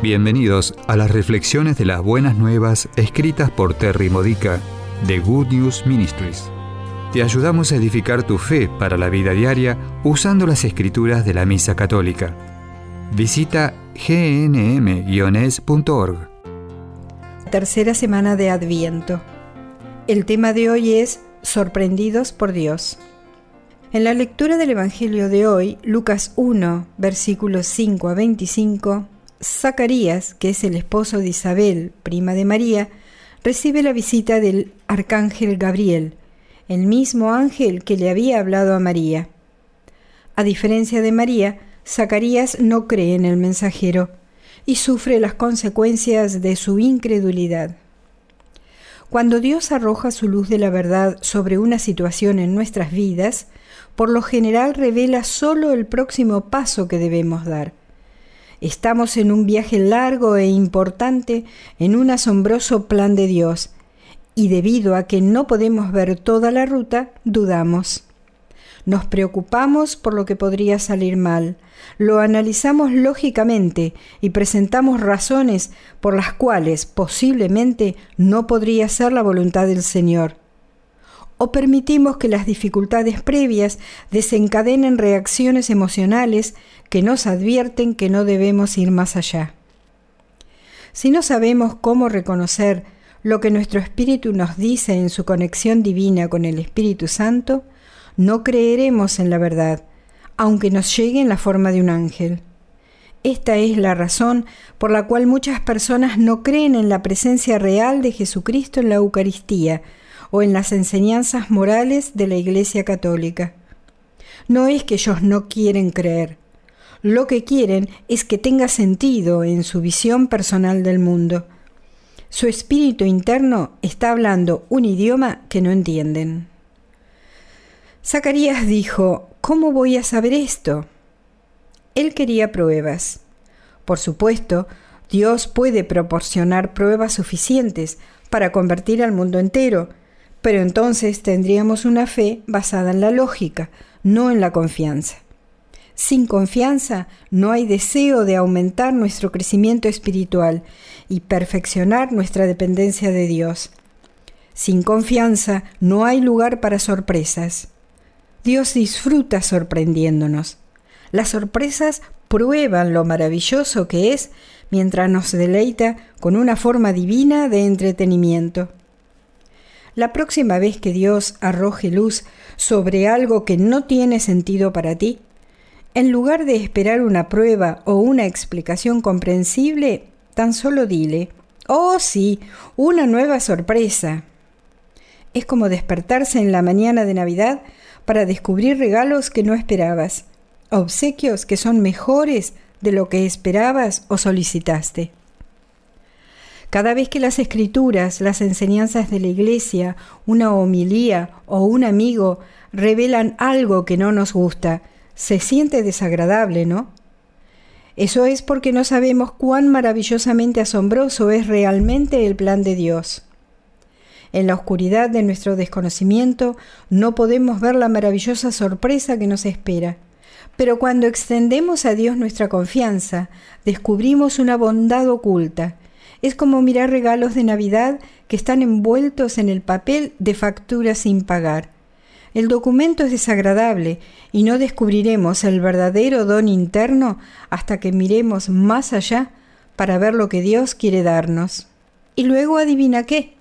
Bienvenidos a las reflexiones de las buenas nuevas escritas por Terry Modica de Good News Ministries. Te ayudamos a edificar tu fe para la vida diaria usando las escrituras de la Misa Católica. Visita gnm-es.org. Tercera semana de Adviento. El tema de hoy es Sorprendidos por Dios. En la lectura del Evangelio de hoy, Lucas 1, versículos 5 a 25, Zacarías, que es el esposo de Isabel, prima de María, recibe la visita del arcángel Gabriel, el mismo ángel que le había hablado a María. A diferencia de María, Zacarías no cree en el mensajero y sufre las consecuencias de su incredulidad. Cuando Dios arroja su luz de la verdad sobre una situación en nuestras vidas, por lo general revela solo el próximo paso que debemos dar. Estamos en un viaje largo e importante en un asombroso plan de Dios, y debido a que no podemos ver toda la ruta, dudamos. Nos preocupamos por lo que podría salir mal, lo analizamos lógicamente y presentamos razones por las cuales posiblemente no podría ser la voluntad del Señor o permitimos que las dificultades previas desencadenen reacciones emocionales que nos advierten que no debemos ir más allá. Si no sabemos cómo reconocer lo que nuestro espíritu nos dice en su conexión divina con el Espíritu Santo, no creeremos en la verdad, aunque nos llegue en la forma de un ángel. Esta es la razón por la cual muchas personas no creen en la presencia real de Jesucristo en la Eucaristía, o en las enseñanzas morales de la Iglesia Católica. No es que ellos no quieren creer, lo que quieren es que tenga sentido en su visión personal del mundo. Su espíritu interno está hablando un idioma que no entienden. Zacarías dijo, ¿cómo voy a saber esto? Él quería pruebas. Por supuesto, Dios puede proporcionar pruebas suficientes para convertir al mundo entero, pero entonces tendríamos una fe basada en la lógica, no en la confianza. Sin confianza no hay deseo de aumentar nuestro crecimiento espiritual y perfeccionar nuestra dependencia de Dios. Sin confianza no hay lugar para sorpresas. Dios disfruta sorprendiéndonos. Las sorpresas prueban lo maravilloso que es mientras nos deleita con una forma divina de entretenimiento. La próxima vez que Dios arroje luz sobre algo que no tiene sentido para ti, en lugar de esperar una prueba o una explicación comprensible, tan solo dile, oh sí, una nueva sorpresa. Es como despertarse en la mañana de Navidad para descubrir regalos que no esperabas, obsequios que son mejores de lo que esperabas o solicitaste. Cada vez que las escrituras, las enseñanzas de la iglesia, una homilía o un amigo revelan algo que no nos gusta, se siente desagradable, ¿no? Eso es porque no sabemos cuán maravillosamente asombroso es realmente el plan de Dios. En la oscuridad de nuestro desconocimiento no podemos ver la maravillosa sorpresa que nos espera. Pero cuando extendemos a Dios nuestra confianza, descubrimos una bondad oculta es como mirar regalos de Navidad que están envueltos en el papel de factura sin pagar. El documento es desagradable y no descubriremos el verdadero don interno hasta que miremos más allá para ver lo que Dios quiere darnos. Y luego adivina qué,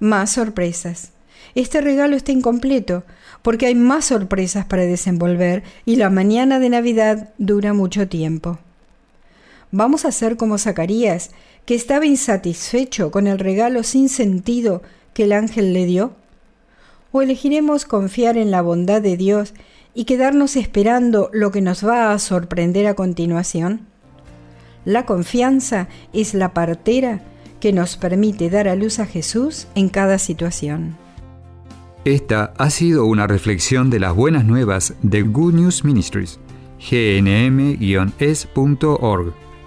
más sorpresas. Este regalo está incompleto porque hay más sorpresas para desenvolver y la mañana de Navidad dura mucho tiempo. Vamos a ser como Zacarías, que estaba insatisfecho con el regalo sin sentido que el ángel le dio? ¿O elegiremos confiar en la bondad de Dios y quedarnos esperando lo que nos va a sorprender a continuación? La confianza es la partera que nos permite dar a luz a Jesús en cada situación. Esta ha sido una reflexión de las buenas nuevas de Good News Ministries, gnm-es.org.